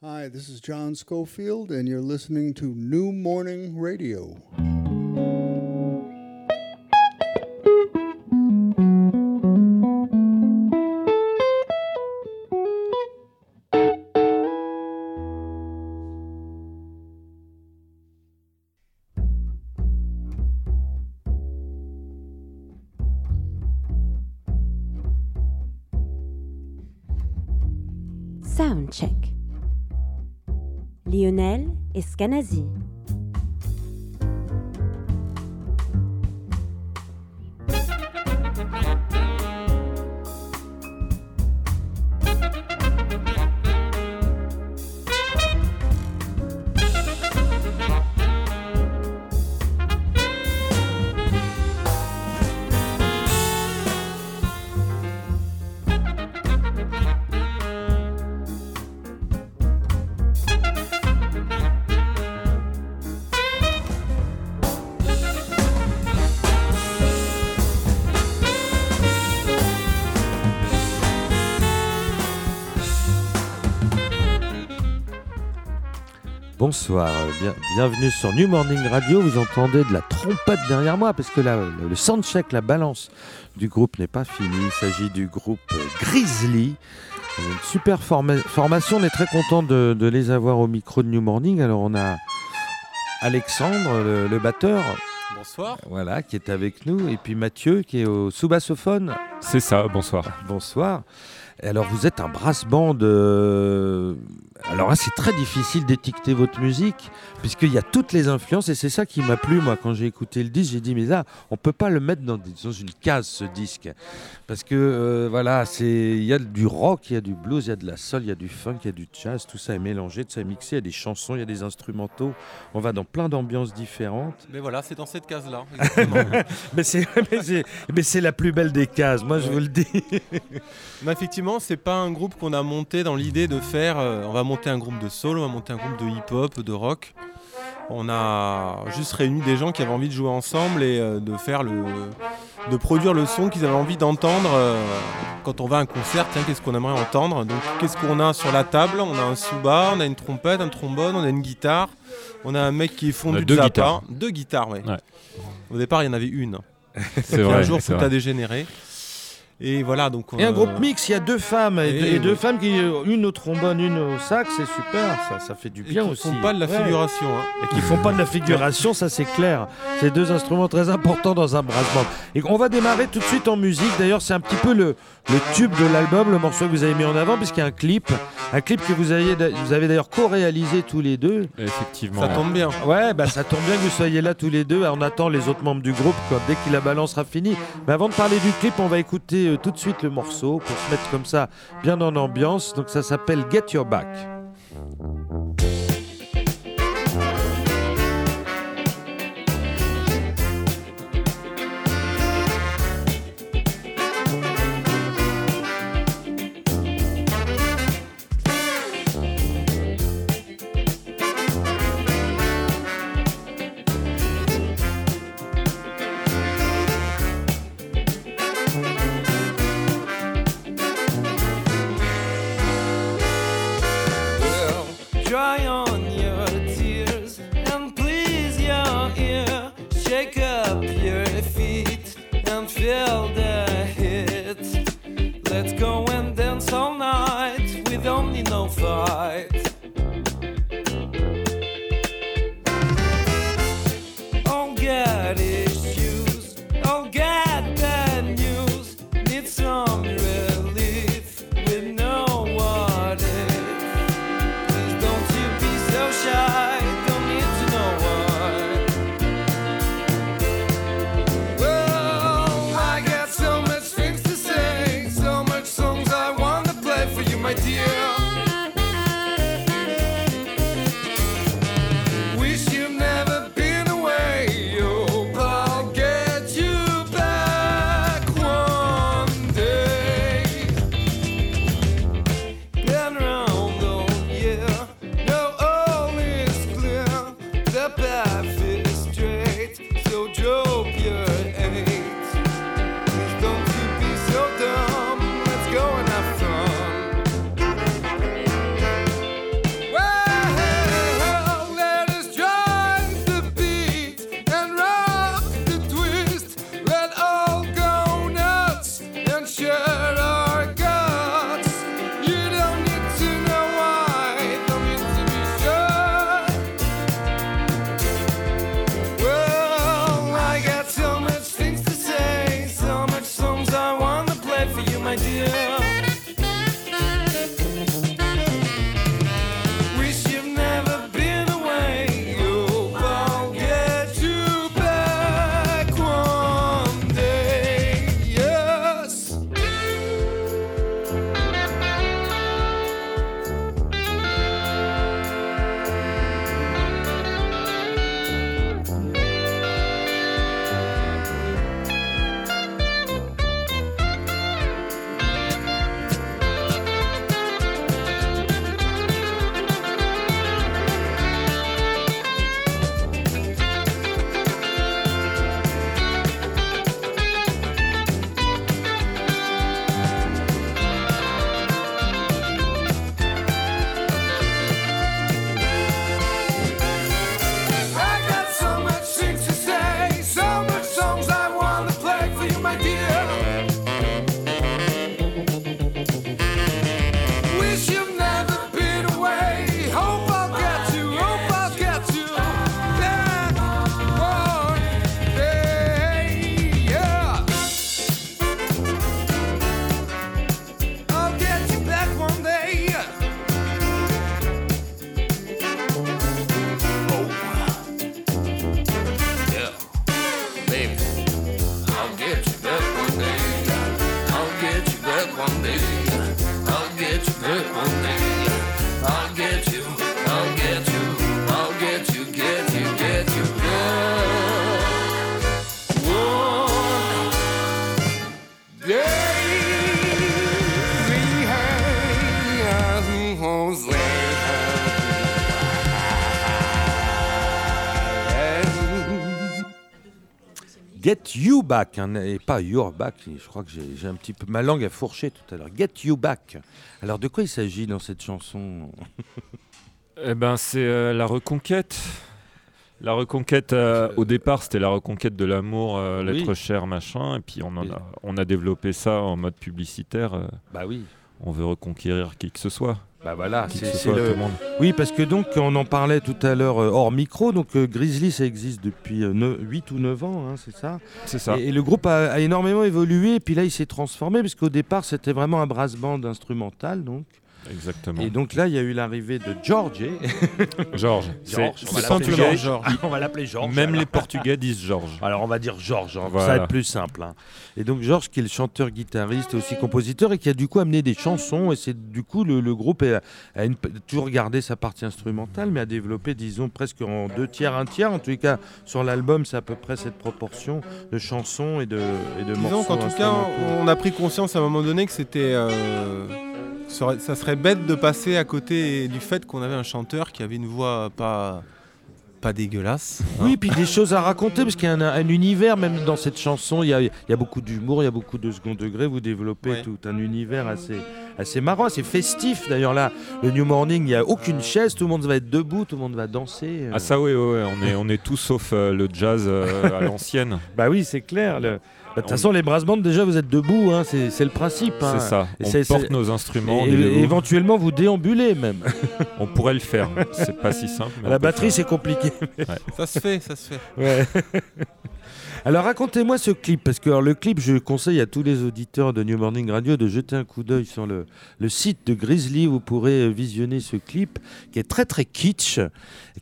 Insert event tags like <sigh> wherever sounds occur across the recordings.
Hi, this is John Schofield, and you're listening to New Morning Radio. Lionel Bonsoir, bien- bienvenue sur New Morning Radio. Vous entendez de la trompette derrière moi parce que là, le, le soundcheck, la balance du groupe n'est pas fini. Il s'agit du groupe euh, Grizzly. Une super forma- formation. On est très content de, de les avoir au micro de New Morning. Alors, on a Alexandre, le, le batteur, Bonsoir. voilà, qui est avec nous, et puis Mathieu, qui est au sous-bassophone. C'est ça, bonsoir. Bonsoir. Alors vous êtes un brass band. euh, Alors là c'est très difficile d'étiqueter votre musique puisqu'il y a toutes les influences et c'est ça qui m'a plu moi quand j'ai écouté le disque. J'ai dit mais là on peut pas le mettre dans, dans une case ce disque parce que euh, voilà c'est il y a du rock, il y a du blues, il y a de la soul, il y a du funk, il y a du jazz. Tout ça est mélangé, tout ça est mixé. Il y a des chansons, il y a des instrumentaux. On va dans plein d'ambiances différentes. Mais voilà, c'est dans cette case-là. <laughs> exactement. <laughs> Mais c'est mais c'est la plus belle des cases. Moi je vous le dis. Mais effectivement, c'est pas un groupe qu'on a monté dans l'idée de faire. euh, on va monter un groupe de soul, on va monter un groupe de hip-hop, de rock. On a juste réuni des gens qui avaient envie de jouer ensemble et euh, de faire le, de produire le son qu'ils avaient envie d'entendre euh, quand on va à un concert. Tiens, qu'est-ce qu'on aimerait entendre? Donc, qu'est-ce qu'on a sur la table? On a un suba, on a une trompette, un trombone, on a une guitare. On a un mec qui est fondu de deux Zappa. guitares. Deux guitares, ouais. Ouais. Au départ, il y en avait une. <laughs> C'est vrai. un jour, tout a dégénéré. Et voilà, donc. Et un euh, groupe mix, il y a deux femmes, et, et deux, et femmes qui, euh, une au trombone, une au sax, c'est super, ça, ça fait du et bien qui aussi. font pas de la Ouais. figuration. hein. Et qui font pas de la figuration, ça c'est clair. C'est deux instruments très importants dans un brass band. Et on va démarrer tout de suite en musique. D'ailleurs, c'est un petit peu le, le tube de l'album, le morceau que vous avez mis en avant, puisqu'il y a un clip, un clip que vous avez, vous avez d'ailleurs co-réalisé tous les deux. Effectivement. Ça tombe bien. Ouais, bah ça tombe bien que vous soyez là tous les deux. On attend les autres membres du groupe quoi, dès que la balance sera finie. Mais avant de parler du clip, on va écouter tout de suite le morceau pour se mettre comme ça bien en ambiance. Donc ça s'appelle Get Your Back. Dry on Back, hein, et pas Your Back. Je crois que j'ai un petit peu ma langue a fourché tout à l'heure. Get You Back. Alors, de quoi il s'agit dans cette chanson? Eh ben, c'est euh, la reconquête. La reconquête, euh, au départ, c'était la reconquête de l'amour, euh, Oui. l'être cher, machin. Et puis, on, en a, on a développé ça en mode publicitaire. Bah oui. on veut reconquérir qui que ce soit. Bah voilà, c'est le-. Oui, parce que donc on en parlait tout à l'heure euh, hors micro. Donc euh, Grizzly, ça existe depuis 8 ou 9 ans, hein, c'est ça? C'est ça. et, et le groupe a, a énormément évolué. Et puis là, il s'est transformé parce qu'au départ, c'était vraiment un brass band instrumental. Donc. Exactement. Et donc là, il y a eu l'arrivée de George. <laughs> George, on va c'est l'appeler portugais. George. on va l'appeler George. Même alors. les Portugais disent Georges. <laughs> Alors on va dire Georges, hein, ça va être plus simple. hein. Et donc Georges qui est le chanteur, guitariste et aussi compositeur et qui a du coup amené des chansons et c'est du coup le, le groupe a, a une- toujours gardé sa partie instrumentale mais a développé disons presque en deux tiers, un tiers en tous les cas sur l'album c'est à peu près cette proportion de chansons et de, et de Disons morceaux qu'en tout cas, on a pris conscience à un moment donné que c'était. euh, ça serait bête de passer à côté du fait qu'on avait un chanteur qui avait une voix pas, pas dégueulasse. Oui, puis des choses à raconter, parce qu'il y a un, un univers, même dans cette chanson, il y a, il y a beaucoup d'humour, il y a beaucoup de second degré, vous développez Ouais. tout un univers assez, assez marrant, assez festif. D'ailleurs là, le New Morning, il n'y a aucune chaise, tout le monde va être debout, tout le monde va danser. euh. Ah ça oui, ouais, ouais, on est, on est tous sauf euh, le jazz euh, à l'ancienne. Bah oui, c'est clair. le- De toute façon, les brass bands, déjà, vous êtes debout, hein, c'est le principe. hein. C'est ça. Et On porte nos instruments. Et, éventuellement, vous déambulez même. <laughs> On pourrait le faire. C'est pas si simple. mais La batterie, c'est compliqué. Ça se fait, ça se fait. Ouais. Alors racontez-moi ce clip, parce que alors, le clip, je conseille à tous les auditeurs de New Morning Radio de jeter un coup d'œil sur le, le site de Grizzly, vous pourrez euh, visionner ce clip qui est très très kitsch,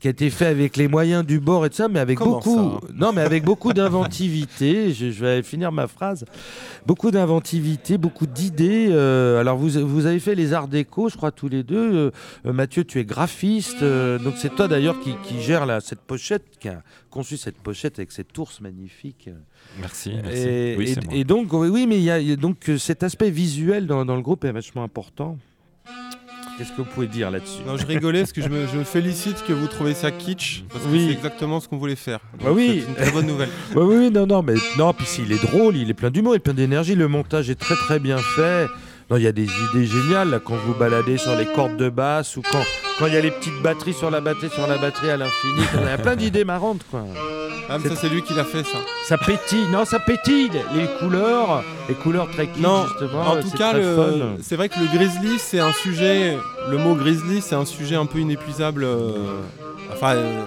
qui a été fait avec les moyens du bord et tout ça, mais avec Comment beaucoup, ça? Non mais avec beaucoup d'inventivité. <laughs> je, je vais finir ma phrase. Beaucoup d'inventivité, beaucoup d'idées. euh, alors vous, vous avez fait les arts déco, je crois tous les deux. Euh, euh, Mathieu, tu es graphiste, euh, donc c'est toi d'ailleurs qui, qui gère là, cette pochette, qui a conçu cette pochette avec cette ours magnifique. Merci. merci. Et, oui, et- c'est moi. et donc, oui, mais il y a, il y a donc euh, cet aspect visuel dans, dans le groupe est vachement important. Qu'est-ce que vous pouvez dire là-dessus? Non, je rigolais parce que je me, je me félicite que vous trouviez ça kitsch, parce que Oui. c'est exactement ce qu'on voulait faire. Bah oui. C'est une très bonne nouvelle. Oui, <laughs> oui, oui, non, non, mais non, puis s'il est drôle, il est plein d'humour, il est plein d'énergie, le montage est très très bien fait. Non, il y a des idées géniales là, quand vous baladez sur les cordes de basse ou quand quand il y a les petites batteries sur la batterie sur la batterie à l'infini. Il y a plein d'idées marrantes quoi. Ah, mais ça, c'est lui qui l'a fait, ça. Ça pétille, non, ça pétille. Les couleurs, les couleurs très kitsch, Non, justement. en tout cas, le- c'est vrai que le grizzly, c'est un sujet. Le mot grizzly, c'est un sujet un peu inépuisable. euh, enfin, euh,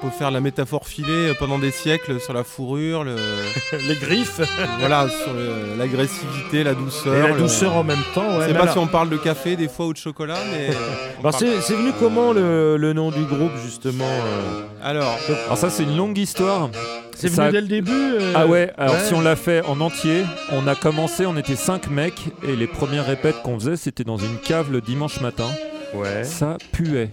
peut faire la métaphore filée pendant des siècles sur la fourrure, le, <laughs> les griffes voilà, sur le- l'agressivité, la douceur. et la le- douceur en même temps. Je Ouais, sais mais pas alors- si on parle de café des fois ou de chocolat, mais. euh, alors, c'est c'est venu comment le, le nom du groupe justement euh Alors, Alors ça c'est une longue histoire. C'est Ça- venu dès le début euh, Ah ouais, alors ouais. si on l'a fait en entier, on a commencé, on était cinq mecs et les premières répètes qu'on faisait c'était dans une cave le dimanche matin. Ouais. Ça puait.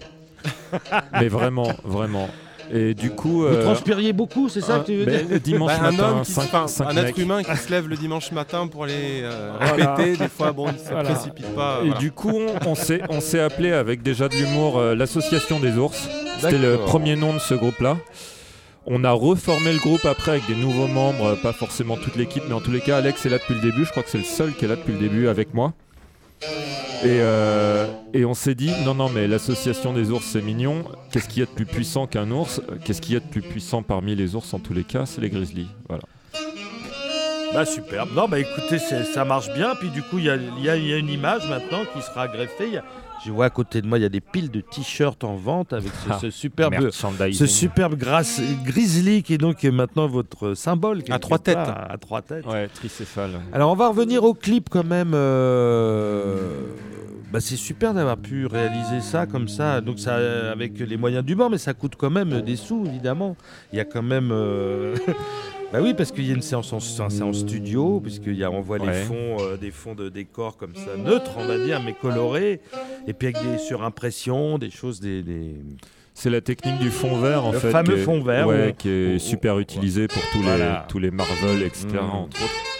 Mais vraiment, vraiment. Et du coup, Vous euh, transpiriez beaucoup, c'est ça un- que tu veux ben, dire dimanche bah, un matin, homme, qui enfin, un mecs. être humain qui se lève le dimanche matin pour aller euh, Voilà. répéter, des fois, bon, il se Voilà. précipite pas. Et voilà. du coup, on, on s'est, appelé avec déjà de l'humour euh, l'association des ours. C'était le premier nom de ce groupe-là. On a reformé le groupe après avec des nouveaux membres, pas forcément toute l'équipe, mais en tous les cas, Alex est là depuis le début. Je crois que c'est le seul qui est là depuis le début avec moi. Et, euh, et on s'est dit, non, non, mais l'association des ours, c'est mignon. Qu'est-ce qu'il y a de plus puissant qu'un ours? Qu'est-ce qu'il y a de plus puissant parmi les ours en tous les cas? C'est les grizzlies. Voilà. Bah superbe. Non, bah écoutez, ça marche bien. Puis du coup, il y a, une image maintenant qui sera greffée. Je vois à côté de moi, il y a des piles de t-shirts en vente avec ce, Ah, ce superbe, ce superbe grasse- grizzly qui est donc maintenant votre symbole. quelque trois têtes. À trois têtes. Ouais, tricéphale. Alors on va revenir au clip quand même. euh, Bah, c'est super d'avoir pu réaliser ça comme ça. Donc ça avec les moyens du bord, mais ça coûte quand même des sous évidemment. Il y a quand même. euh, <laughs> bah oui, parce qu'il y a une séance en, c'est un séance studio, puisqu'il y a on voit les fonds, euh, des fonds de décor comme ça neutres, on va dire, mais colorés, et puis avec des surimpressions, des choses, des, des- C'est la technique du fond vert en Le fait. fameux qui est- fond vert, ouais, où- qui est super utilisé pour tous Voilà. les tous les Marvel, etc. Mm. entre autres.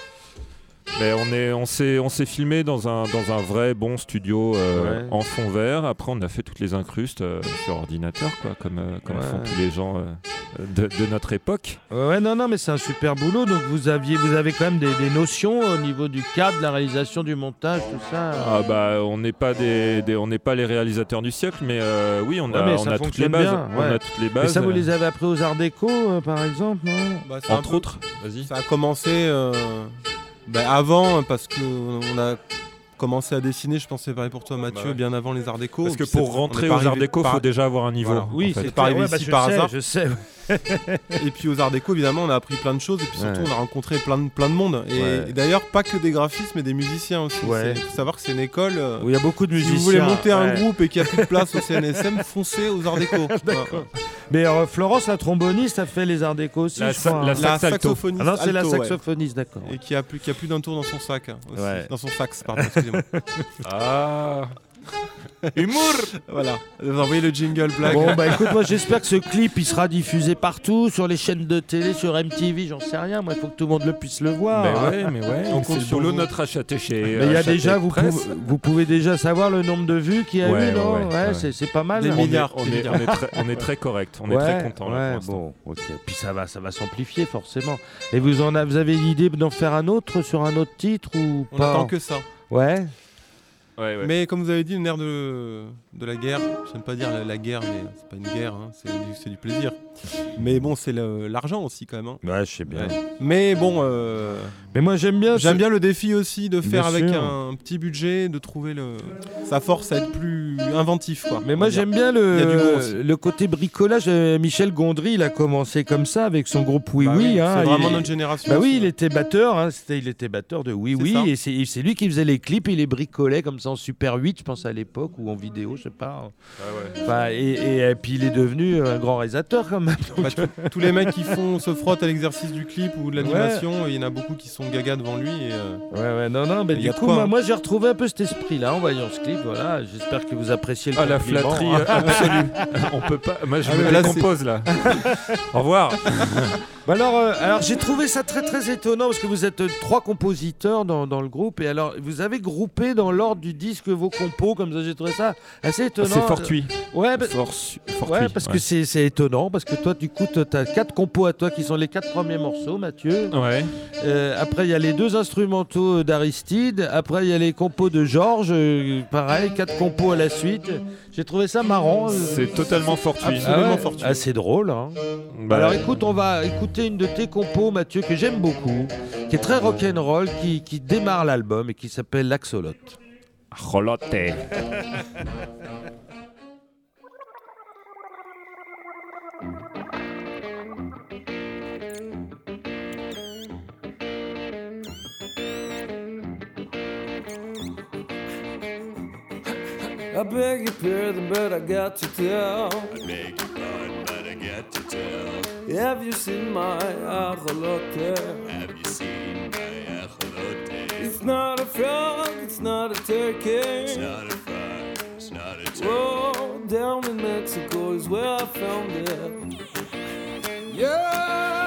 Mais on est on s'est on s'est filmé dans un dans un vrai bon studio euh, Ouais. en fond vert. Après on a fait toutes les incrustes euh, sur ordinateur quoi, comme euh, comme Ouais. font tous les gens euh, de, de notre époque. Ouais, non, non, mais c'est un super boulot. Donc vous aviez, vous avez quand même des, des notions au niveau du cadre, de la réalisation, du montage, tout ça. Ah bah on n'est pas des, des- on n'est pas les réalisateurs du siècle, mais euh, oui on a, mais on a toutes les bases. bien, On a toutes les Mais bases. ça, vous euh, les avez appris aux Arts Déco, euh, par exemple, non? Bah, entre peu- autres. Vas-y. Ça a commencé euh, bah, avant, parce que on a commencé à dessiner, je pense c'est pareil pour toi Mathieu, Bah ouais. bien avant les arts déco. Parce que pour rentrer aux arts déco, par- faut déjà avoir un niveau. Voilà. en Oui, fait. c'est pas arrivé ouais, bah, ici je par sais, hasard. Je sais. <laughs> Et puis aux arts déco, évidemment, on a appris plein de choses et puis surtout Ouais. on a rencontré plein de, plein de monde. Et, Ouais. et d'ailleurs, pas que des graphistes, mais des musiciens aussi. Ouais. Il faut savoir que c'est une école. euh, Où il y a beaucoup de si musiciens. vous voulez monter un groupe et qu'il n'y a plus de place au CNSM, <laughs> foncez aux arts déco. <laughs> Mais euh, Florence, la tromboniste, a fait les Arts Déco aussi, La je sa- crois. la hein. La saxophoniste. Ah non, c'est la saxophoniste, d'accord. Et qui a plus, qui a plus d'un tour dans son sac. hein, aussi. Ouais. Dans son sax, pardon, excusez-moi. <laughs> Ah. Humour. voilà. Vous envoyez le jingle blague. Bon bah écoute moi j'espère que ce clip il sera diffusé partout sur les chaînes de télé sur MTV j'en sais rien moi il faut que tout le monde le puisse le voir Mais hein. ouais, mais ouais. On c'est compte le sur boulot vous. notre acheté chez. mais il y a déjà vous pouvez, vous pouvez déjà savoir le nombre de vues qu'il y a Ouais, eu non ouais, ouais, ouais. c'est pas mal Des hein. On est- milliards, On est, on est très, on est très correct. On est très content là pour bon ok puis ça va ça va s'amplifier forcément et vous en avez, vous avez l'idée d'en faire un autre sur un autre titre ou On pas attend que ça. Ouais Ouais, ouais. Mais comme vous avez dit, une ère de, de la guerre. Je n'aime pas dire la, la guerre, mais c'est pas une guerre, hein, c'est du, c'est du plaisir. Mais bon, c'est l'argent aussi quand même. hein. ouais je sais bien Ouais. Mais bon, euh, mais moi j'aime bien j'aime bien le défi aussi de faire Bien avec sûr. un petit budget, de trouver le, sa force à être plus inventif. Quoi, Mais moi j'aime bien le, le côté bricolage. Euh, Michel Gondry, il a commencé comme ça avec son groupe Oui Bah Oui. hein. c'est vraiment Il- notre génération. Bah oui, il était batteur. Hein. Il était batteur de Oui Oui. Et c'est, lui qui faisait les clips. Il les bricolait comme ça en Super 8, je pense à l'époque, ou en vidéo, je sais pas. Enfin, et, et- et puis il est devenu un grand réalisateur quand même. <laughs> Bah, tous- tous les mecs qui font se frottent à l'exercice du clip ou de l'animation, il y en a beaucoup qui sont gaga devant lui. Et, euh, Ouais, ouais, non, non. Mais Il y du coup, quoi, moi, hein. moi, j'ai retrouvé un peu cet esprit-là en voyant ce clip. Voilà. J'espère que vous appréciez le Ah la flatterie euh, absolue. <laughs> On peut pas. Moi je Ah, me décompose là. <laughs> Au revoir. Bah alors, euh, alors j'ai trouvé ça très très étonnant parce que vous êtes euh, trois compositeurs dans, dans le groupe et alors vous avez groupé dans l'ordre du disque vos compos comme ça j'ai trouvé ça assez étonnant. C'est fortuit. Ouais, bah- Force- fortuit. ouais, parce que ouais. c'est étonnant parce que toi du coup tu as quatre compos à toi qui sont les quatre premiers morceaux Mathieu. Ouais. Euh, après il y a les deux instrumentaux d'Aristide, après il y a les compos de Georges, euh, pareil quatre compos à la suite. J'ai trouvé ça marrant. C'est totalement fortuit. absolument Ah ouais, fortuit. ah, c'est drôle hein. Bah, Alors écoute, on va écouter une de tes compos, Mathieu, que j'aime beaucoup, qui est très rock'n'roll, qui, qui démarre l'album et qui s'appelle L'Axolote. Rolote. <laughs> I beg your pardon, but I got to tell. I beg your pardon, but I got to tell. Have you seen my ajolote? Have you seen my ajolote? It's not a frog, it's not a turkey. It's not a frog, it's not a turkey. Oh, down in Mexico is where I found it. Yeah,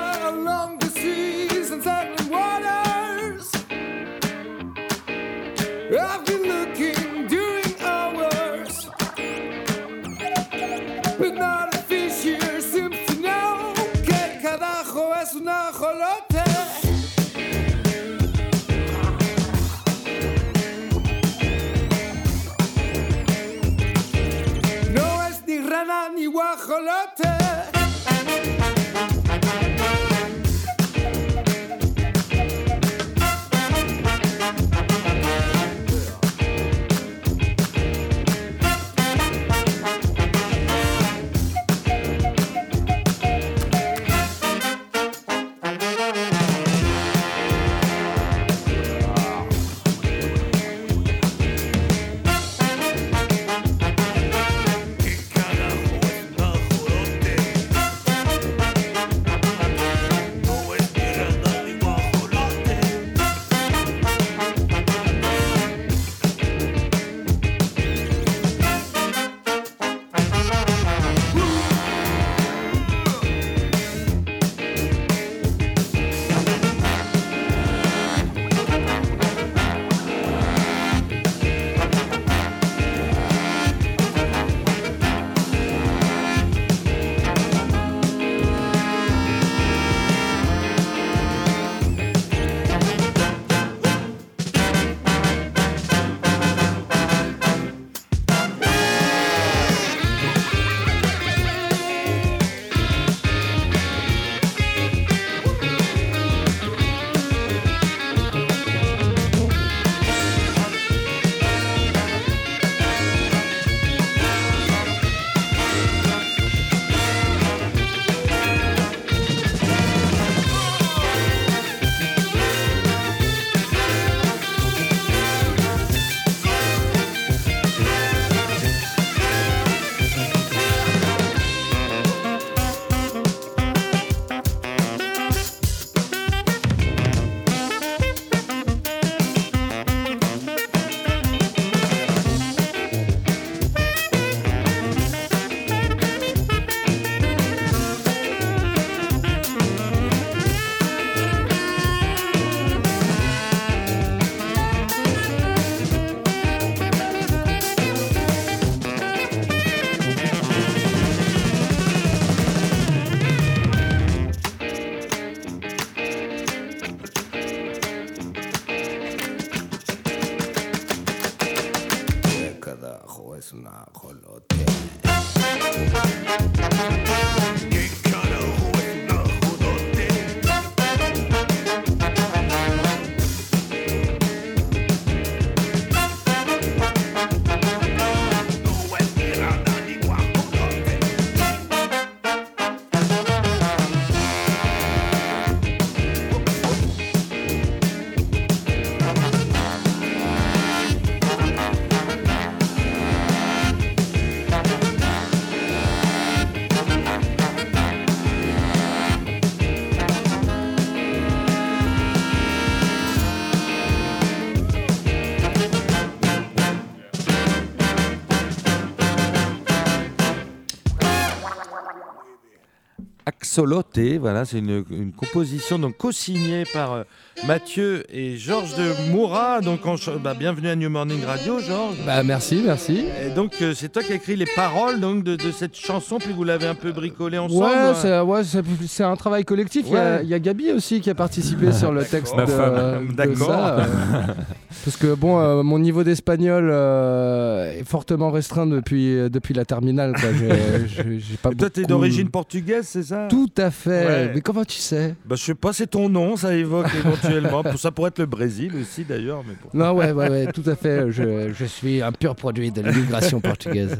Axolote, voilà, c'est une, une composition donc co-signée par euh, Mathieu et Georges de Moura. Donc, en bah, bienvenue à New Morning Radio, Georges. Bah merci, merci. Et donc, euh, c'est toi qui as écrit les paroles donc, de, de cette chanson, puis vous l'avez un peu bricolée ensemble. Ouais, hein. c'est ouais, c'est- c'est un travail collectif. Il y a- Ouais. il y, a Gabi aussi qui a participé <laughs> sur le texte Ma de, femme. de <laughs> D'accord. ça. euh, <laughs> parce que bon, euh, mon niveau d'espagnol euh, est fortement restreint depuis, depuis la terminale. Quoi. J'ai- j'ai- j'ai pas Et toi, t'es d'origine portugaise, c'est ça? Tout à fait. Ouais. Mais comment tu sais? Bah, je sais pas, c'est ton nom, ça évoque éventuellement. Ça pourrait être le Brésil aussi, d'ailleurs. Mais bon. Non, ouais, ouais, ouais, tout à fait. Je, je suis un pur produit de l'immigration portugaise.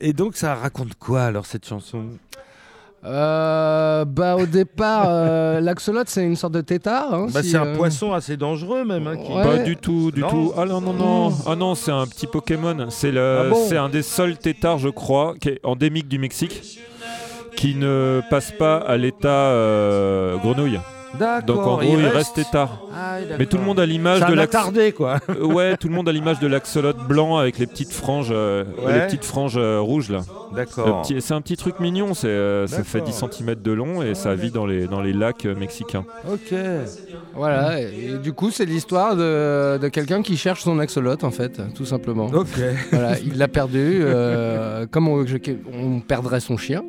Et donc, ça raconte quoi alors cette chanson? Euh, bah au départ, euh, l'axolote c'est une sorte de tétard. hein, bah, si, C'est un euh, poisson assez dangereux, même. hein, qui- Ouais. Pas du tout, du Non. tout. Ah non, non, non. Ah non, c'est un petit Pokémon. C'est le, Ah bon c'est un des seuls têtards, je crois, qui est endémique du Mexique, qui ne passe pas à l'état euh, grenouille. D'accord. Donc en gros, il, reste tétard. Ah, oui, Mais tout le d'accord. monde a l'image de un l'ax- attardé, quoi. <laughs> Ouais, tout le monde a l'image de l'axolote blanc avec les petites franges, euh, Ouais. les petites franges euh, rouges là. D'accord. C'est un petit truc mignon, c'est, euh, ça fait 10 cm de long et ça vit dans les, dans les lacs euh, mexicains. Ok. Voilà, et, et du coup, c'est l'histoire de, de quelqu'un qui cherche son axolote, en fait, tout simplement. Ok. Voilà, il l'a perdu, euh, comme on, je- on perdrait son chien.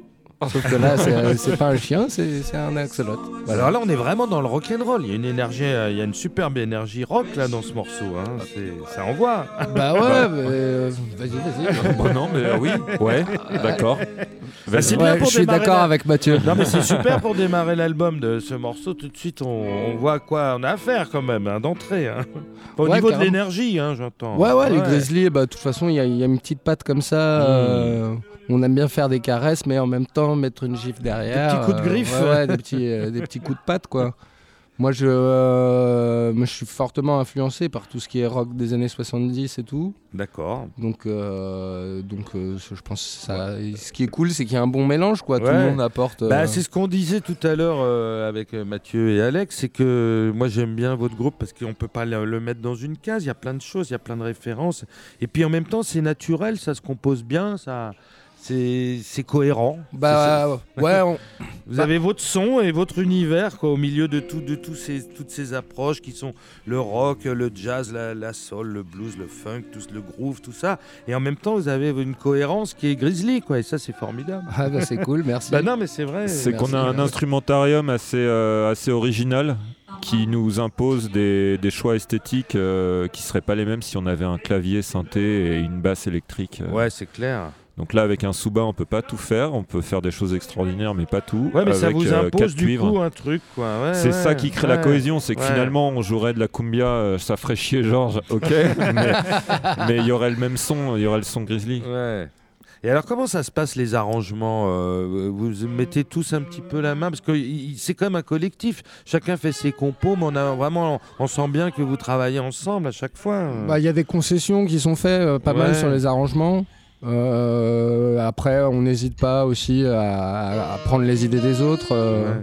Sauf que là, c'est c'est pas un chien, c'est un axolote. Voilà. Alors là, on est vraiment dans le rock and roll. Il y a une énergie, euh, il y a une superbe énergie rock là dans ce morceau. Hein. C'est- Ça envoie. Bah ouais, mais, euh, vas-y, vas-y. <laughs> Bon, non, mais euh, oui, ouais, d'accord. Bah, c'est Ouais, bien pour je suis d'accord la- avec Mathieu. Non mais c'est super pour démarrer l'album de ce morceau. Tout de suite, on, on voit à quoi on a affaire quand même, hein, d'entrée. hein. Au Ouais, niveau de l'énergie, hein, j'entends. Ouais, ouais, les Grizzlies, bah, de toute façon, il y, a- il y a une petite patte comme ça. euh, on aime bien faire des caresses, mais en même temps mettre une gifle derrière. Des petits coups de euh, griffe. ouais, ouais, des, petits, euh, des petits coups de patte, quoi. Moi je, euh, je suis fortement influencé par tout ce qui est rock des années 70 et tout. D'accord. Donc, euh, donc euh, je pense que ça, ce qui est cool, c'est qu'il y a un bon mélange, quoi. Tout le monde apporte. euh, Bah, c'est ce qu'on disait tout à l'heure euh, avec Mathieu et Alex, c'est que moi j'aime bien votre groupe parce qu'on peut pas le, le mettre dans une case, il y a plein de choses, il y a plein de références. Et puis en même temps c'est naturel, ça se compose bien, ça, c'est cohérent. bah, ouais, <laughs> on- Vous avez votre son et votre univers quoi, au milieu de, tout, de tous ces, toutes ces approches qui sont le rock, le jazz, la, la soul, le blues, le funk, tout, le groove, tout ça. Et en même temps vous avez une cohérence qui est grizzly quoi, et ça c'est formidable. Ah, bah, c'est cool, merci. Bah non mais c'est vrai. C'est qu'on a un instrumentarium assez, euh, assez original qui nous impose des, des choix esthétiques euh, qui seraient pas les mêmes si on avait un clavier synthé et une basse électrique. euh. Ouais c'est clair. Donc là, avec un sous-bas, on peut pas tout faire. On peut faire des choses extraordinaires, mais pas tout. Ouais mais ça Avec, vous euh, impose quatre du cuivres. coup un truc quoi. Ouais, C'est ouais, ça qui crée la cohésion, c'est que Ouais. finalement on jouerait de la cumbia, euh, ça ferait chier Georges, ok, <laughs> mais il y aurait le même son, il y aurait le son Grizzly. Ouais. Et alors, comment ça se passe les arrangements euh, Vous mettez tous un petit peu la main Parce que c'est quand même un collectif. Chacun fait ses compos, mais on, a vraiment, on sent bien que vous travaillez ensemble à chaque fois. Bah, Il y a des concessions qui sont faites euh, pas Ouais. mal sur les arrangements. Euh, après, on n'hésite pas aussi à, prendre les idées des autres, euh.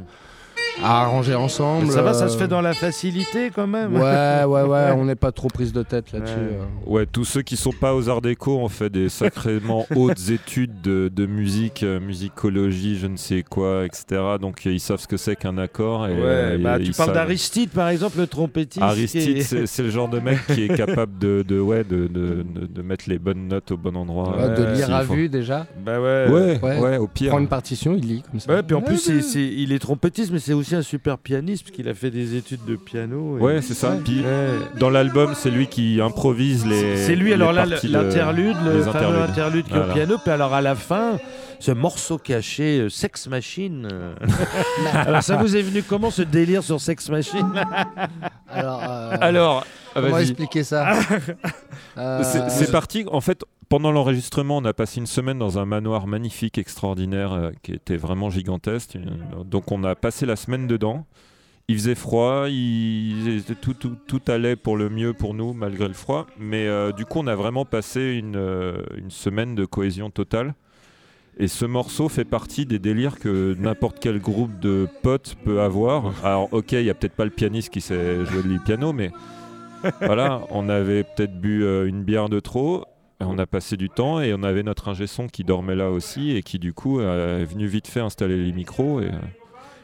À arranger ensemble. Mais ça va, ça euh, se fait dans la facilité quand même. Ouais, ouais, <laughs> ouais, on n'est pas trop prise de tête là-dessus. Ouais. euh. Ouais, tous ceux qui sont pas aux Arts Déco ont fait des sacrément <laughs> hautes études de, de musique, euh, musicologie, je ne sais quoi, etc. Donc ils savent ce que c'est qu'un accord. Et, Ouais, bah, tu parles savent. d'Aristide par exemple, le trompettiste. Aristide, c'est le genre de mec qui est <laughs> capable de, de, ouais, de, de, de- de mettre les bonnes notes au bon endroit. Ouais, euh, de lire à faut. vue déjà. Bah ouais. Ouais, Ouais. ouais, au pire. Prendre une partition, il lit comme ça. Ouais, puis en plus, il est trompettiste, mais c'est aussi aussi un super pianiste parce qu'il a fait des études de piano. et- Ouais, c'est ça. Ouais. Puis Ouais. dans l'album, c'est lui qui improvise les. C'est lui, les alors là, l'interlude, le fameux interlude qui est au piano. Puis alors à la fin, ce morceau caché, euh, Sex Machine. euh. <laughs> alors ça vous est venu comment ce délire sur Sex Machine <laughs> Alors, euh, Alors, ah, comment vas-y. expliquer ça Euh, <laughs> C'est c'est parti. En fait, pendant l'enregistrement, on a passé une semaine dans un manoir magnifique, extraordinaire, euh, qui était vraiment gigantesque. Euh, Donc, on a passé la semaine dedans. Il faisait froid, il... tout, tout, tout allait pour le mieux pour nous, malgré le froid. Mais euh, du coup, on a vraiment passé une, euh, une semaine de cohésion totale. Et ce morceau fait partie des délires que n'importe quel groupe de potes peut avoir. Alors, ok, il y a peut-être pas le pianiste qui sait jouer du piano, mais <laughs> voilà, on avait peut-être bu euh, une bière de trop. On a passé du temps et on avait notre ingé son qui dormait là aussi et qui du coup euh, est venu vite fait installer les micros. Et, euh,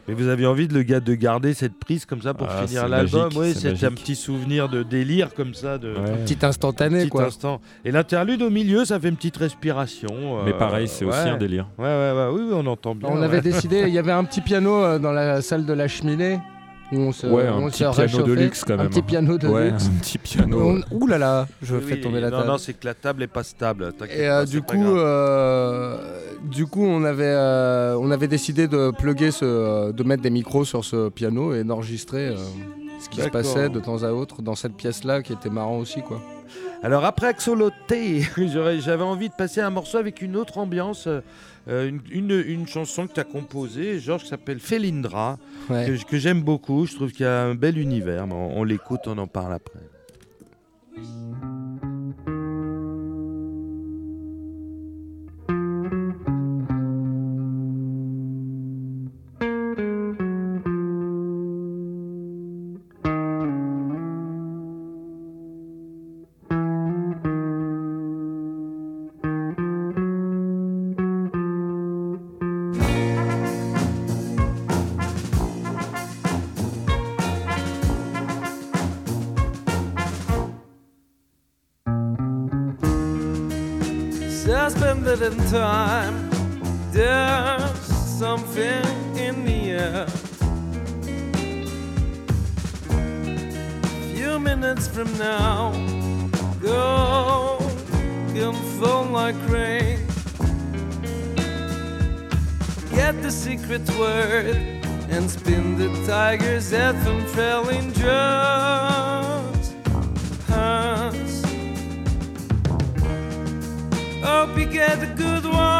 Mais vous avez envie de le gars de garder cette prise comme ça pour Ah, finir l'album Oui, c'est un petit souvenir de délire comme ça, de ouais. Petit instantané, petit quoi. instant. Et l'interlude au milieu, ça fait une petite respiration. Mais euh, pareil, c'est aussi un délire. Ouais, ouais, ouais, oui, oui, on entend bien. On ouais. avait décidé, il y <laughs> avait un petit piano euh, dans la salle de la cheminée. Où on se, Ouais, un on petit se piano de luxe, quand Un même, petit hein. piano de Ouais, luxe. un petit piano. On- Ouh là là, je Oui, fais tomber la non, table. Non, c'est que la table est pas stable. Et pas, euh, du coup, euh, du coup, on avait, euh, on avait décidé de plugger ce, de mettre des micros sur ce piano et d'enregistrer euh, ce qui se passait de temps à autre dans cette pièce-là, qui était marrant aussi, quoi. Alors après Axoloté, <laughs> j'aurais- j'avais envie de passer un morceau avec une autre ambiance, euh, une, une- une chanson que tu as composée, Georges, qui s'appelle Felindra, Ouais. que, que j'aime beaucoup. Je trouve qu'il y a un bel univers. mais on on l'écoute, on en parle après. Suspended Hope you get a good one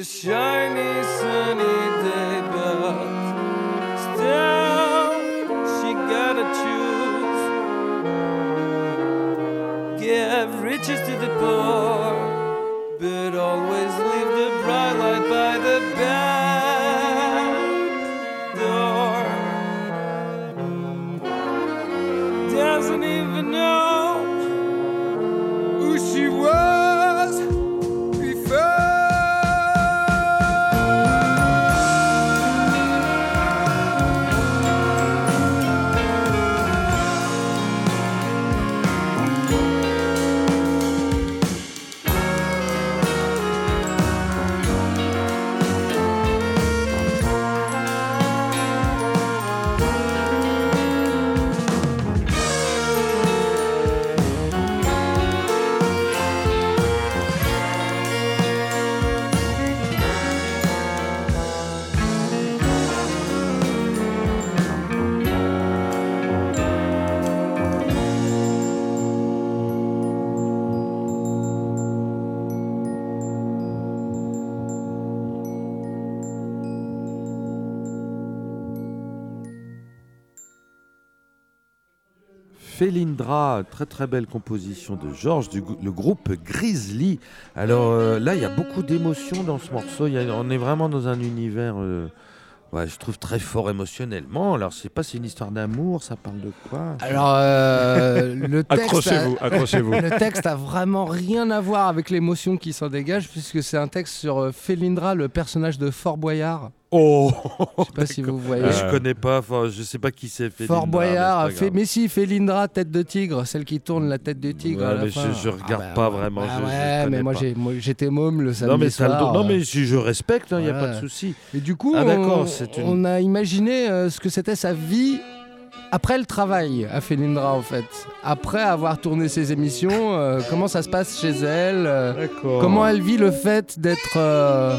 a shiny Très très belle composition de Georges, du le groupe Grizzly. Alors euh, là, il y a beaucoup d'émotions dans ce morceau. Il y a- on est vraiment dans un univers, euh, ouais, je trouve très fort émotionnellement. Alors, je sais pas, c'est une histoire d'amour, ça parle de quoi? Alors, euh, le <laughs> texte. Accrochez-vous, a- accrochez-vous. <laughs> Le texte a vraiment rien à voir avec l'émotion qui s'en dégage, puisque c'est un texte sur Felindra, le personnage de Fort Boyard. Oh Je sais pas si vous voyez. Euh, Je connais pas, enfin, je sais pas qui c'est Felindra. Fort Boyard a fait. Mais si, Felindra, tête de tigre, celle qui tourne la tête du tigre. Ouais, à la mais fin. je- je regarde bah, pas ouais. vraiment, Ah je- je ouais, mais moi pas. j'ai- moi, j'étais môme le samedi Non mais, ça le soir. don- non, euh. mais si je respecte, il n'y a pas de souci. Et du coup, Ah, on, une- on a imaginé euh, ce que c'était sa vie après le travail à Felindra en fait. Après avoir tourné ses émissions, euh, comment ça se passe chez elle euh. Comment elle vit le fait d'être euh,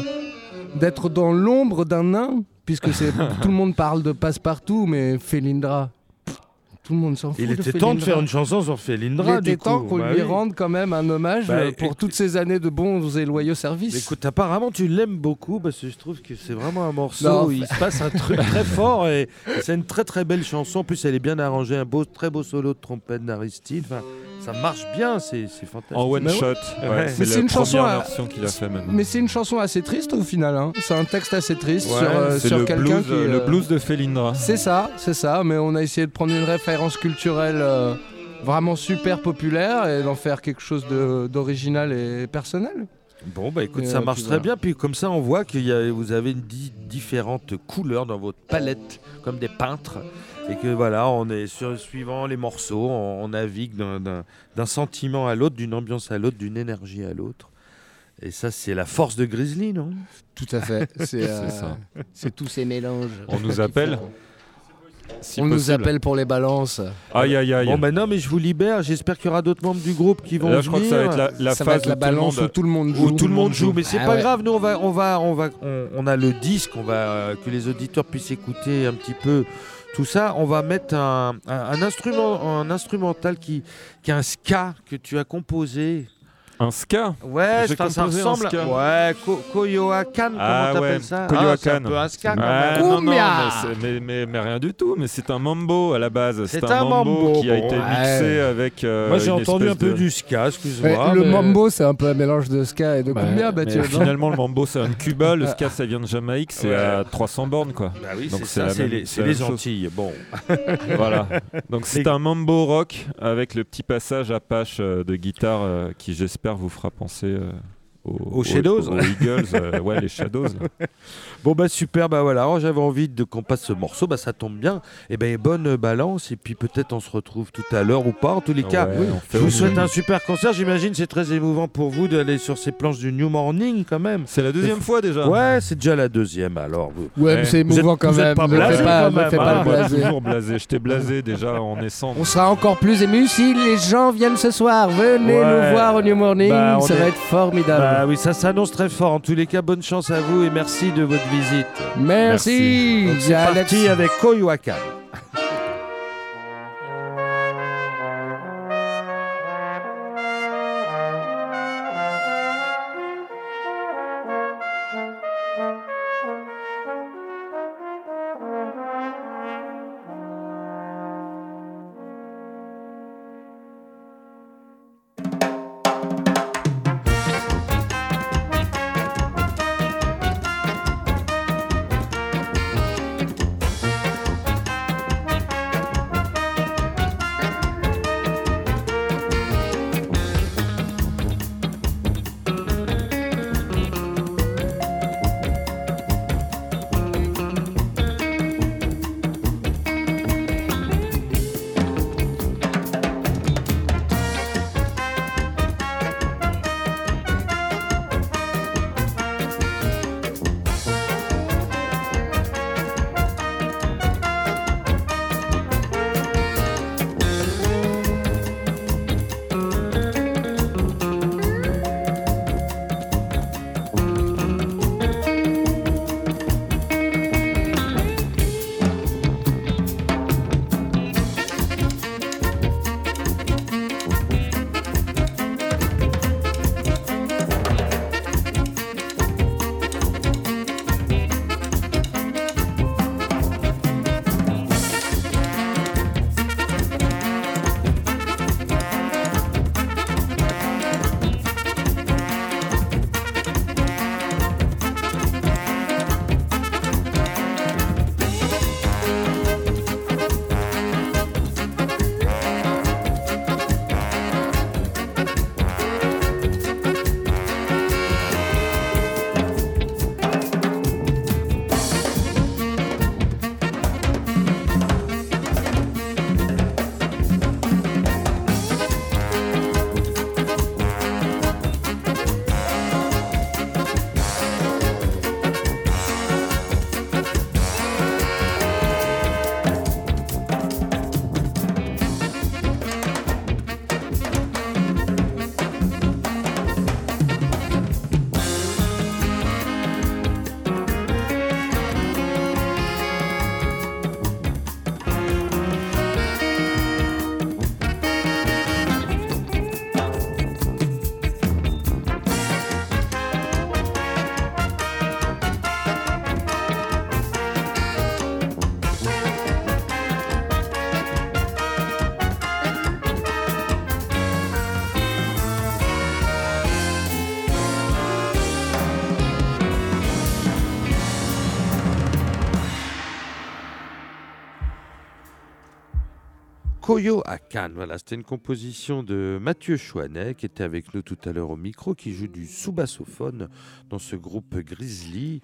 d'être dans l'ombre d'un nain Puisque c'est <laughs> tout le monde parle de passe-partout, mais Felindra, pff, tout le monde s'en fout. Il de était temps de faire une chanson sur Felindra, Il était du temps qu'on Bah lui oui. rende quand même un hommage Bah, euh, pour toutes ces années de bons et loyaux services. Écoute, apparemment tu l'aimes beaucoup parce que je trouve que c'est vraiment un morceau Non, où il se passe un truc <laughs> très fort et c'est une très très belle chanson. En plus, elle est bien arrangée, un beau, très beau solo de trompette d'Aristide. Enfin, ça marche bien, c'est fantastique. En one shot. Ouais. C'est la une chanson première à- version qu'il a fait maintenant. Mais c'est une chanson assez triste au final. hein. C'est un texte assez triste Ouais, sur, euh, sur le quelqu'un qui. le euh, blues de Felindra. C'est ça, c'est ça. Mais on a essayé de prendre une référence culturelle euh, vraiment super populaire et d'en faire quelque chose d'original et personnel. Bon, bah écoute, Et, ça euh, marche très bien. Puis comme ça, on voit que vous avez une différentes couleurs dans votre palette, comme des peintres. Et que voilà, on est sur, suivant les morceaux, on, on navigue d'un- sentiment à l'autre, d'une ambiance à l'autre, d'une énergie à l'autre. Et ça, c'est la force de Grizzly, non? Tout à fait. <laughs> C'est. C'est tous ces mélanges. On nous appelle Si on nous appelle pour les balances. Aïe aïe aïe. Bon, ben non, mais je vous libère. J'espère qu'il y aura d'autres membres du groupe qui vont Là, je crois que ça va venir. être la, la ça va phase être la balance monde- où tout le monde joue. où tout le monde joue, mais c'est Ah pas ouais. grave. Nous, on va, on va, on va, on, on a le disque, on va euh, que les auditeurs puissent écouter un petit peu tout ça. On va mettre un, un, instrument, un instrumental qui, qui est un ska que tu as composé. Un ska Ouais, ça, ça ressemble. ska. Ouais, Ko- Koyoakan, Ah comment t'appelles ouais, ça Koyoakan. Ah, C'est un peu un ska. quand Ah, même. non, mais, c'est- mais, mais- mais rien du tout, mais c'est un mambo à la base. C'est un un, mambo, mambo, qui a été Ouais. mixé avec. euh, Moi, j'ai entendu un peu de- du ska, excuse-moi. le mambo, c'est un peu un mélange de ska et de Bah, cumbia, finalement, le mambo, c'est un Cuba, le ska, ça vient de Jamaïque, c'est Ouais. à 300 bornes, quoi. Bah oui, c'est c'est ça, les. Antilles. Bon. <laughs> voilà. Donc c'est un mambo rock avec le petit passage Apache euh, de guitare euh, qui, j'espère, vous fera penser euh, aux, Aux Shadows. aux Eagles, euh, <laughs> ouais, les Shadows. là. Bon bah super, bah voilà, Alors, j'avais envie de qu'on passe ce morceau, bah ça tombe bien. Et ben bonne balance et puis peut-être on se retrouve tout à l'heure ou pas. En tous les cas, Ouais, je vous souhaite un super concert. J'imagine c'est très émouvant pour vous d'aller sur ces planches du New Morning quand même. C'est la deuxième fois déjà. Ouais, c'est déjà la deuxième alors. Vous... Ouais, mais c'est émouvant quand vous êtes même. pas blasé fais pas, quand ne même, fais hein. pas Ah, toujours blasé. Je t'ai blasé <laughs> déjà en naissant. On sera encore plus ému si les gens viennent ce soir. Venez Ouais. nous voir au New Morning, Bah, ça est- va être formidable. Bah oui, ça s'annonce très fort. En tous les cas, bonne chance à vous et merci de votre visite. Merci. Alex. parti avec Koyoakan. Koyo à Cannes. Voilà, c'était une composition de Mathieu Chouanet qui était avec nous tout à l'heure au micro, qui joue du sous-bassophone dans ce groupe Grizzly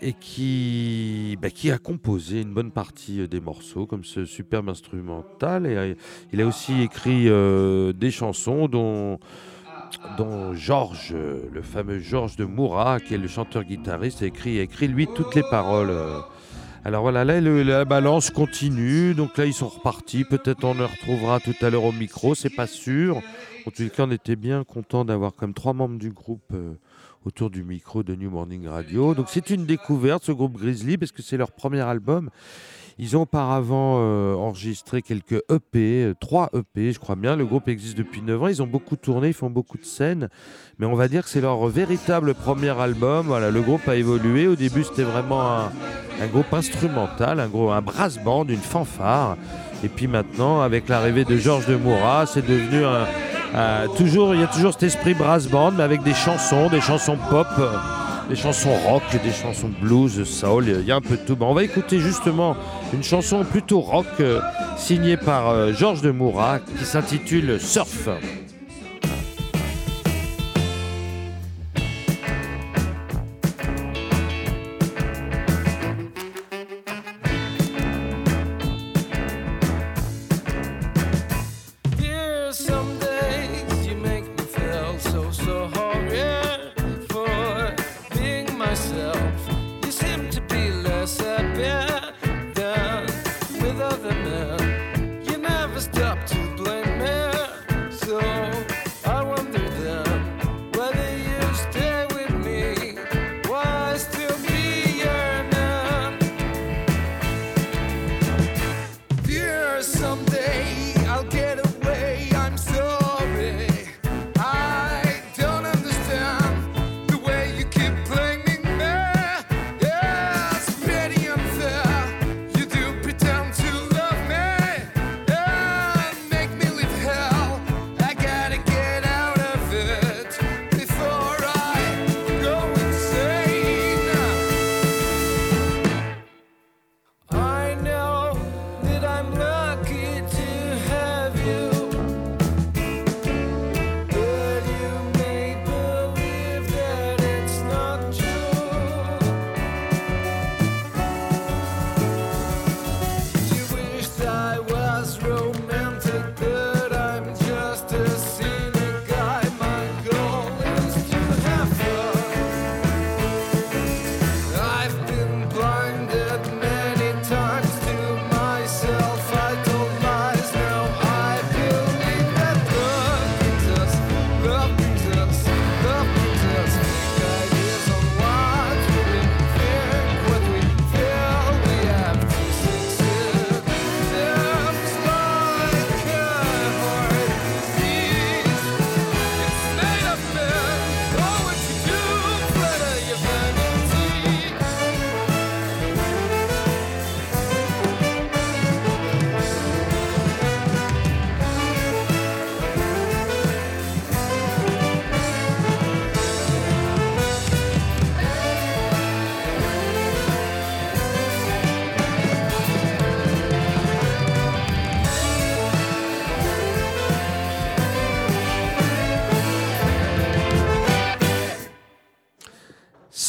et qui, bah, a composé une bonne partie euh, des morceaux comme ce superbe instrumental. Et euh, il a aussi écrit euh, des chansons dont Georges, le fameux Georges de Moura, qui est le chanteur-guitariste, écrit, écrit lui toutes les paroles. Alors voilà, là la balance continue, donc là ils sont repartis, peut-être on les retrouvera tout à l'heure au micro, c'est pas sûr. En tout cas, on était bien content d'avoir comme trois membres du groupe euh, autour du micro de New Morning Radio. Donc c'est une découverte, ce groupe Grizzly, parce que c'est leur premier album. Ils ont auparavant euh, enregistré quelques EP, euh, trois EP, je crois bien. Le groupe existe depuis 9 ans. Ils ont beaucoup tourné, ils font beaucoup de scènes. Mais on va dire que c'est leur véritable premier album. Voilà, le groupe a évolué. Au début, c'était vraiment un, groupe instrumental, un, gros, un brass band, une fanfare. Et puis maintenant, avec l'arrivée de Georges de Moura, c'est devenu un- toujours, il y a toujours cet esprit brass band, mais avec des chansons, des chansons pop. Des chansons rock, des chansons blues, soul, il y a un peu de tout. On va écouter justement une chanson plutôt rock euh, signée par euh, Georges de Moura qui s'intitule Surf.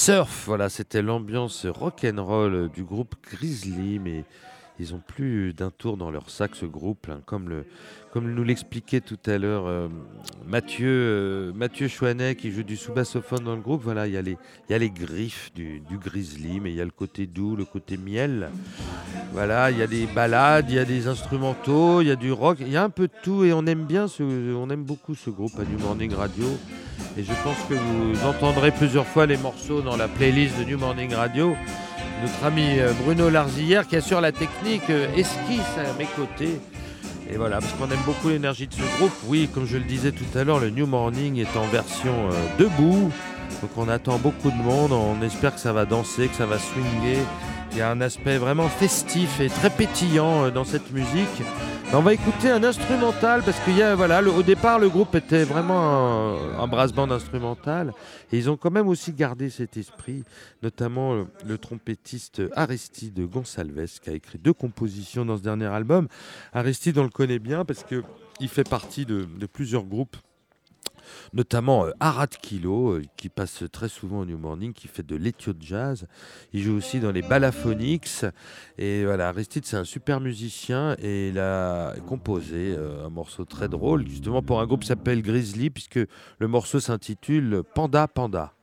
Surf, voilà, c'était l'ambiance rock'n'roll du groupe Grizzly, mais ils ont plus d'un tour dans leur sac ce groupe, hein, comme, le, comme nous l'expliquait tout à l'heure euh, Mathieu, euh, Mathieu Chouanet qui joue du sous-bassophone dans le groupe. Voilà, il y, a les- y a les griffes du, du Grizzly, mais il y a le côté doux, le côté miel. Voilà, il y a des balades, il y a des instrumentaux, il y a du rock, il y a un peu de tout et on aime bien, ce, on aime beaucoup ce groupe à New Morning Radio. Et je pense que vous entendrez plusieurs fois les morceaux dans la playlist de New Morning Radio. Notre ami euh, Bruno Larzillière qui assure la technique euh, esquisse à mes côtés. Et voilà, parce qu'on aime beaucoup l'énergie de ce groupe. Oui, comme je le disais tout à l'heure, le New Morning est en version euh, debout. Donc on attend beaucoup de monde. On espère que ça va danser, que ça va swinger Il y a un aspect vraiment festif et très pétillant euh, dans cette musique. Mais on va écouter un instrumental parce qu'il y a, voilà, au départ, le groupe était vraiment un, un brass band instrumental. Et ils ont quand même aussi gardé cet esprit, notamment euh, le trompettiste Aristide Gonsalves qui a écrit deux compositions dans ce dernier album. Aristide, on le connaît bien parce que il fait partie de plusieurs groupes, notamment euh, Arad Kilo, euh, qui passe très souvent au New Morning, qui fait de l'éthio jazz. Il joue aussi dans les Balaphonics. Et voilà, Aristide, c'est un super musicien et il a composé euh, un morceau très drôle, justement pour un groupe qui s'appelle Grizzly, puisque le morceau s'intitule Panda Panda.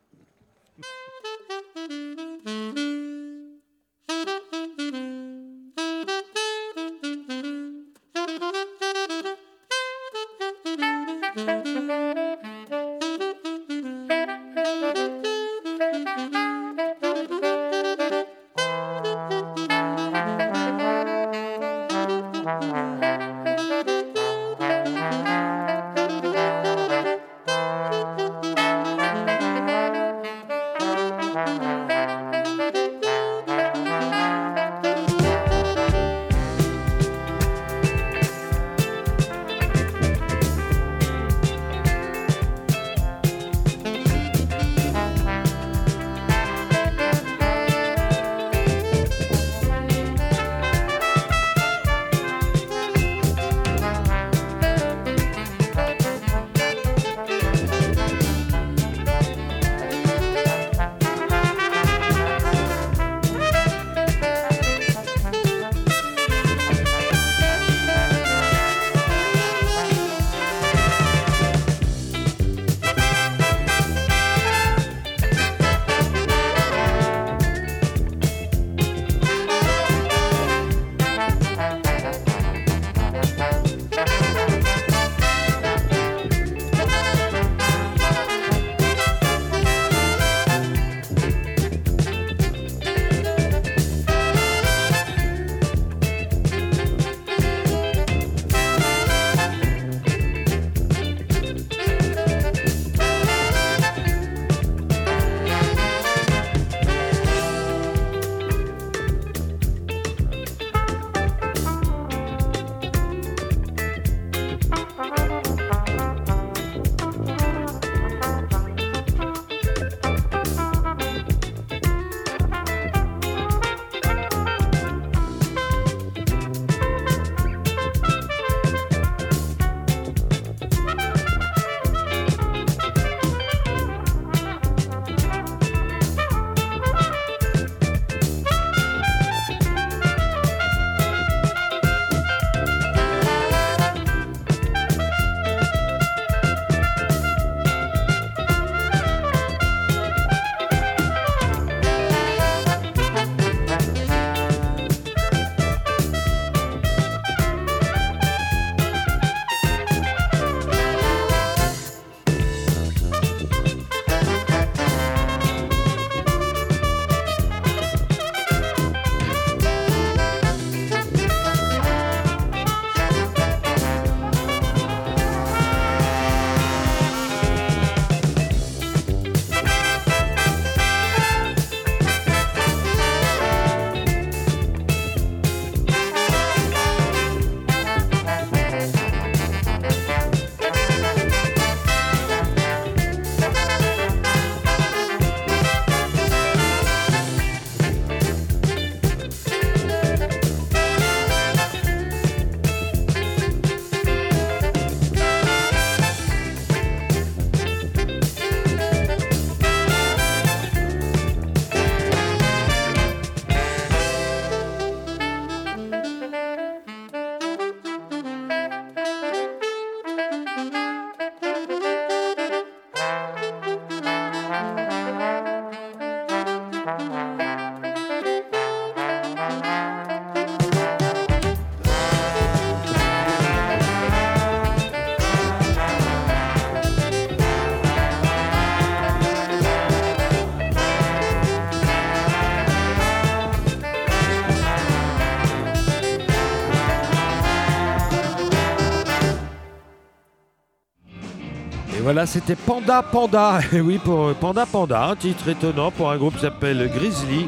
Voilà, c'était Panda Panda. <laughs> Et oui, pour euh, Panda Panda, un titre étonnant pour un groupe qui s'appelle Grizzly.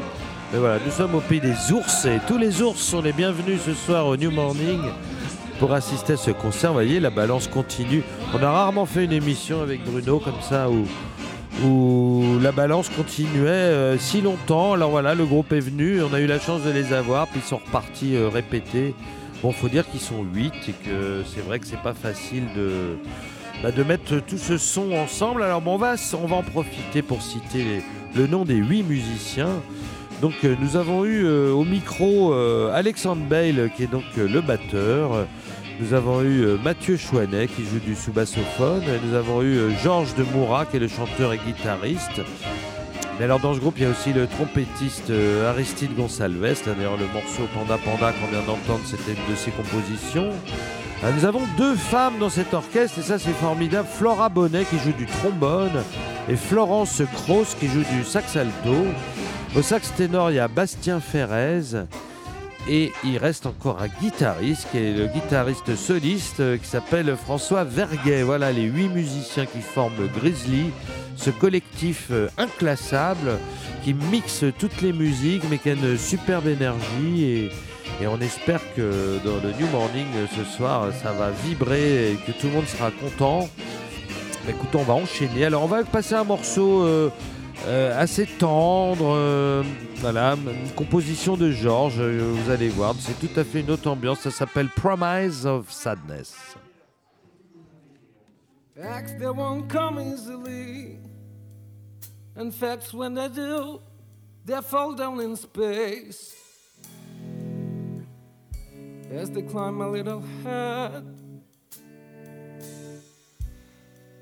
Mais voilà, nous sommes au pays des ours et tous les ours sont les bienvenus ce soir au New Morning pour assister à ce concert. Vous voyez, la balance continue. On a rarement fait une émission avec Bruno comme ça où, où la balance continuait euh, si longtemps. Alors voilà, le groupe est venu, on a eu la chance de les avoir, puis ils sont repartis euh, répéter. Bon, faut dire qu'ils sont 8 et que c'est vrai que c'est pas facile de, bah, de mettre tout ce son ensemble. Alors bon, on va, on va en profiter pour citer le nom des 8 musiciens. Donc euh, nous avons eu euh, au micro euh, Alexandre Bale qui est donc le batteur. Nous avons eu Mathieu Chouanet qui joue du sous-bassophone. Nous avons eu Georges de Moura qui est le chanteur et guitariste. Mais alors dans ce groupe il y a aussi le trompettiste Aristide Gonsalves. D'ailleurs le morceau Panda Panda qu'on vient d'entendre c'était une de ses compositions. Ah, nous avons deux femmes dans cet orchestre et ça c'est formidable. Flora Bonnet qui joue du trombone et Florence Cross qui joue du sax alto. Au sax ténor, il y a Bastien Ferrez. Et il reste encore un guitariste qui est le guitariste soliste euh, qui s'appelle François Verguet. Voilà les huit musiciens qui forment Grizzly, ce collectif euh, inclassable qui mixe toutes les musiques mais qui a une superbe énergie et, et on espère que dans le New Morning euh, ce soir ça va vibrer et que tout le monde sera content. Bah, Écoute, on va enchaîner. Alors on va passer un morceau euh, euh, assez tendre, voilà, une composition de Georges, vous allez voir, c'est tout à fait une autre ambiance, ça s'appelle Promise of Sadness. Facts they won't come easily. And facts when they do, they fall down in space. As they climb my little head.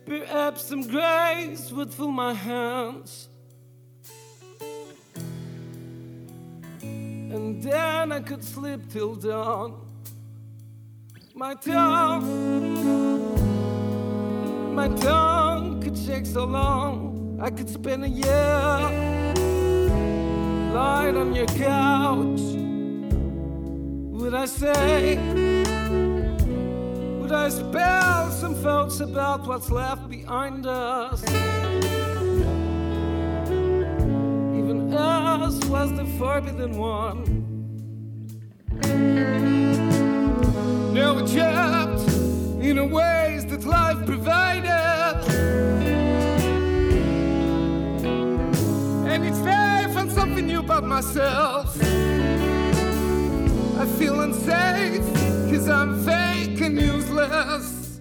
Perhaps some grace would fill my hands. And then I could sleep till dawn. My tongue my tongue could shake so long, I could spend a year lying on your couch. Would I say, would I spell some thoughts about what's left behind us? Even us was the forbidden one. Now we're trapped in the ways that life provided. And each day I found something new about myself. I feel unsafe, cause I'm fake and useless.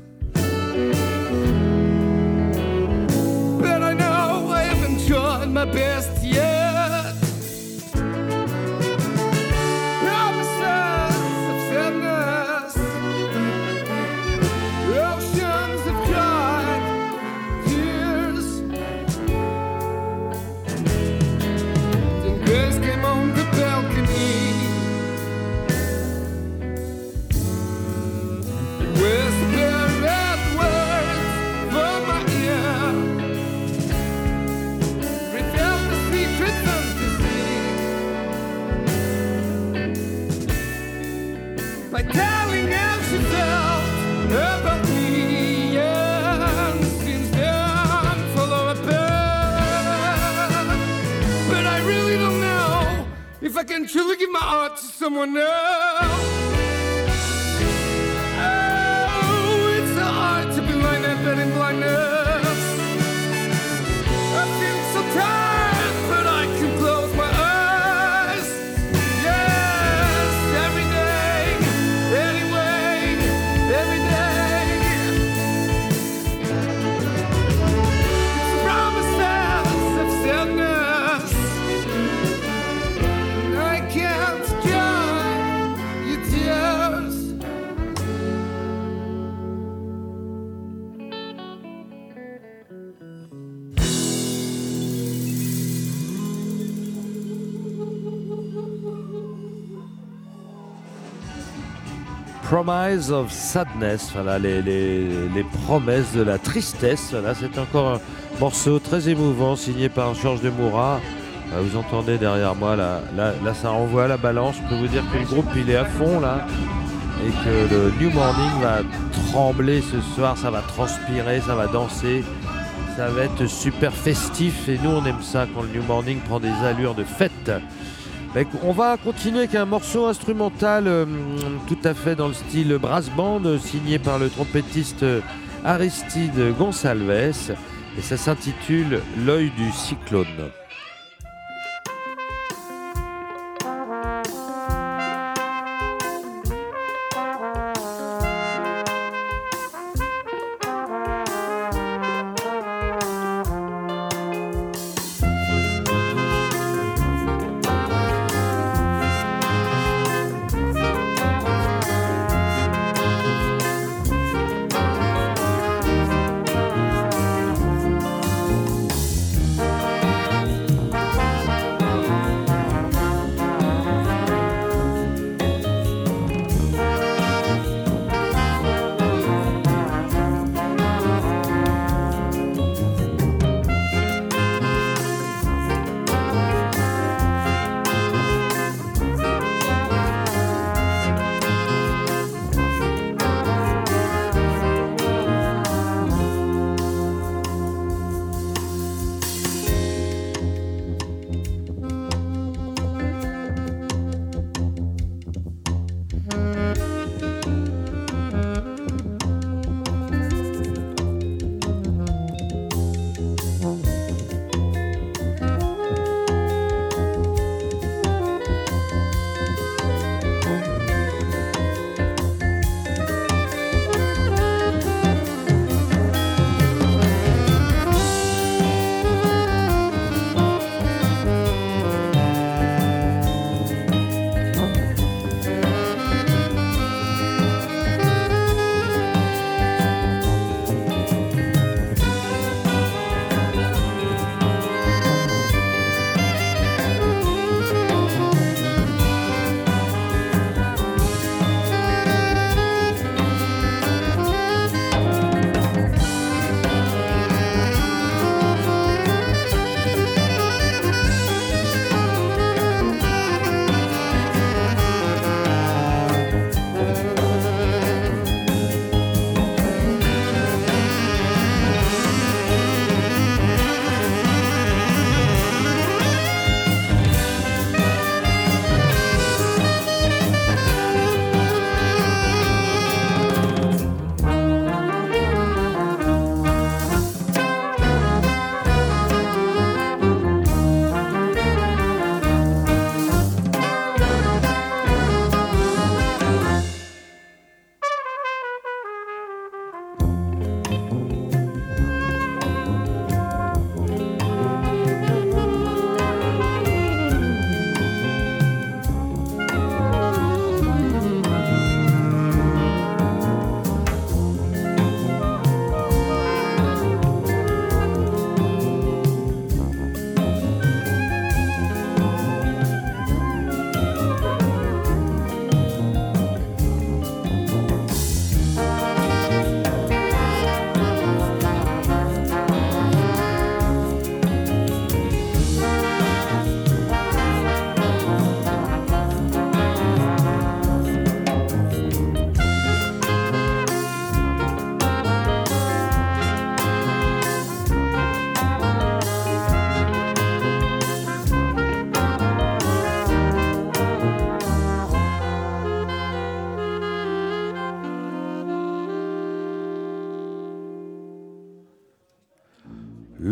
Promise of Sadness, voilà, les, promesses de la tristesse. C'est encore un morceau très émouvant signé par Georges de Moura. Euh, Vous entendez derrière moi, là, là, ça renvoie à la balance. Je peux vous dire que le groupe il est à fond là et que le New Morning va trembler ce soir, ça va transpirer, ça va danser. Ça va être super festif et nous on aime ça quand le New Morning prend des allures de fête. Bah, on va continuer avec un morceau instrumental euh, tout à fait dans le style brass band, euh, signé par le trompettiste euh, Aristide Gonçalves. Et ça s'intitule L'œil du cyclone.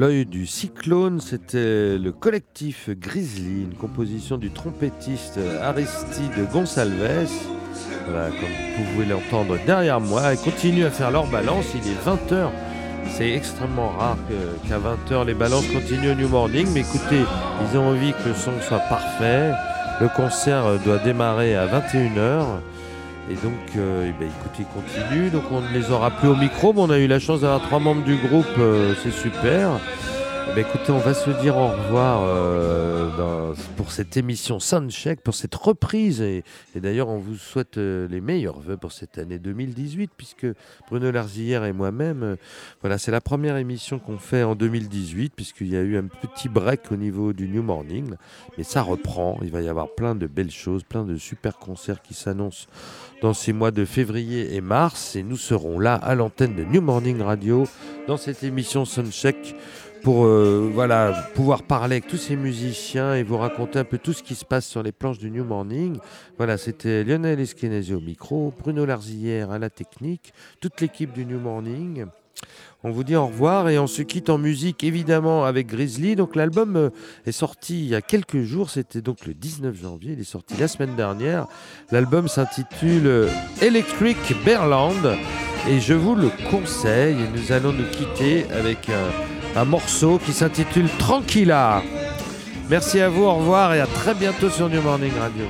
L'œil du cyclone, c'était le collectif Grizzly, une composition du trompettiste Aristide Gonçalves. Voilà, comme vous pouvez l'entendre derrière moi, ils continuent à faire leur balance, il est 20h. C'est extrêmement rare qu'à 20h les balances continuent au New Morning, mais écoutez, ils ont envie que le son soit parfait. Le concert doit démarrer à 21h. Et donc, euh, eh ben, écoutez, ils continuent. Donc, on ne les aura plus au micro, mais on a eu la chance d'avoir trois membres du groupe. euh, c'est super. Ben, écoutez, on va se dire au revoir euh, dans- pour cette émission Soundcheck, pour cette reprise. Et, et d'ailleurs, on vous souhaite euh, les meilleurs vœux pour cette année 2018, puisque Bruno Larzillière et moi-même, euh, voilà, c'est la première émission qu'on fait en 2018, puisqu'il y a eu un petit break au niveau du New Morning. Mais ça reprend. Il va y avoir plein de belles choses, plein de super concerts qui s'annoncent dans ces mois de février et mars. Et nous serons là à l'antenne de New Morning Radio dans cette émission Soundcheck pour euh, voilà, pouvoir parler avec tous ces musiciens et vous raconter un peu tout ce qui se passe sur les planches du New Morning. Voilà, c'était Lionel Esquenazé au micro, Bruno Larzillière à la technique, toute l'équipe du New Morning. On vous dit au revoir et on se quitte en musique évidemment avec Grizzly. Donc l'album euh, est sorti il y a quelques jours, c'était donc le 19 janvier, il est sorti la semaine dernière. L'album s'intitule euh, Electric Berland et je vous le conseille. Nous allons nous quitter avec un un morceau qui s'intitule Tranquilla. Merci à vous, au revoir et à très bientôt sur New Morning Radio.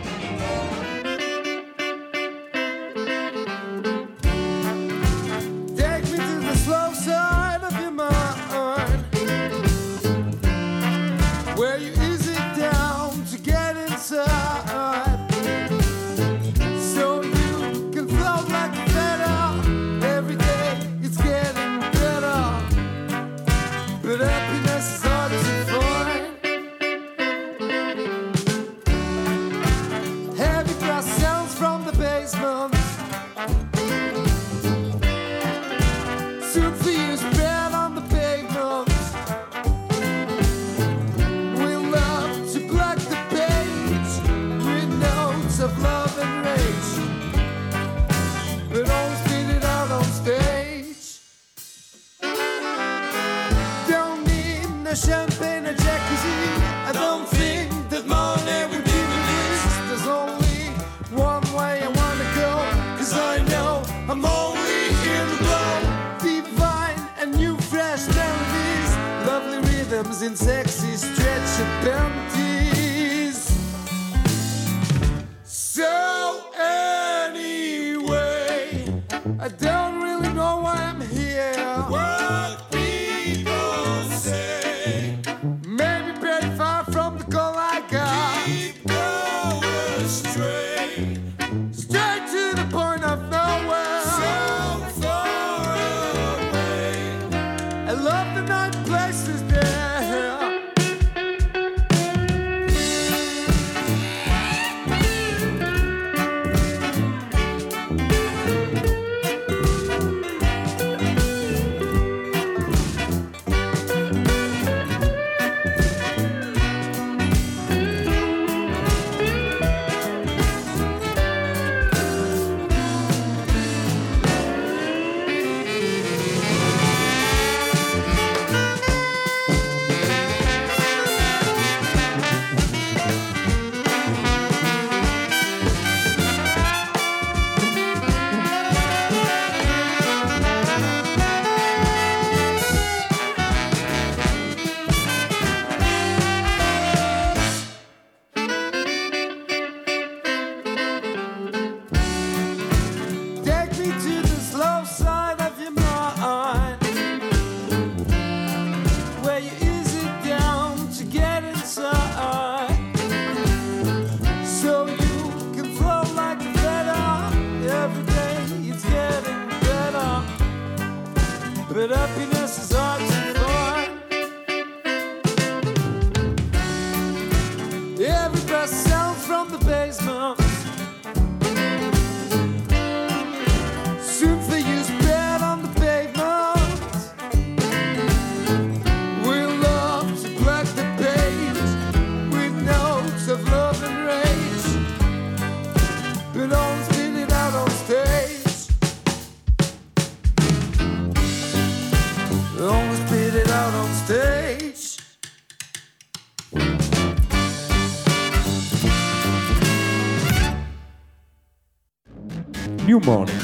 morning.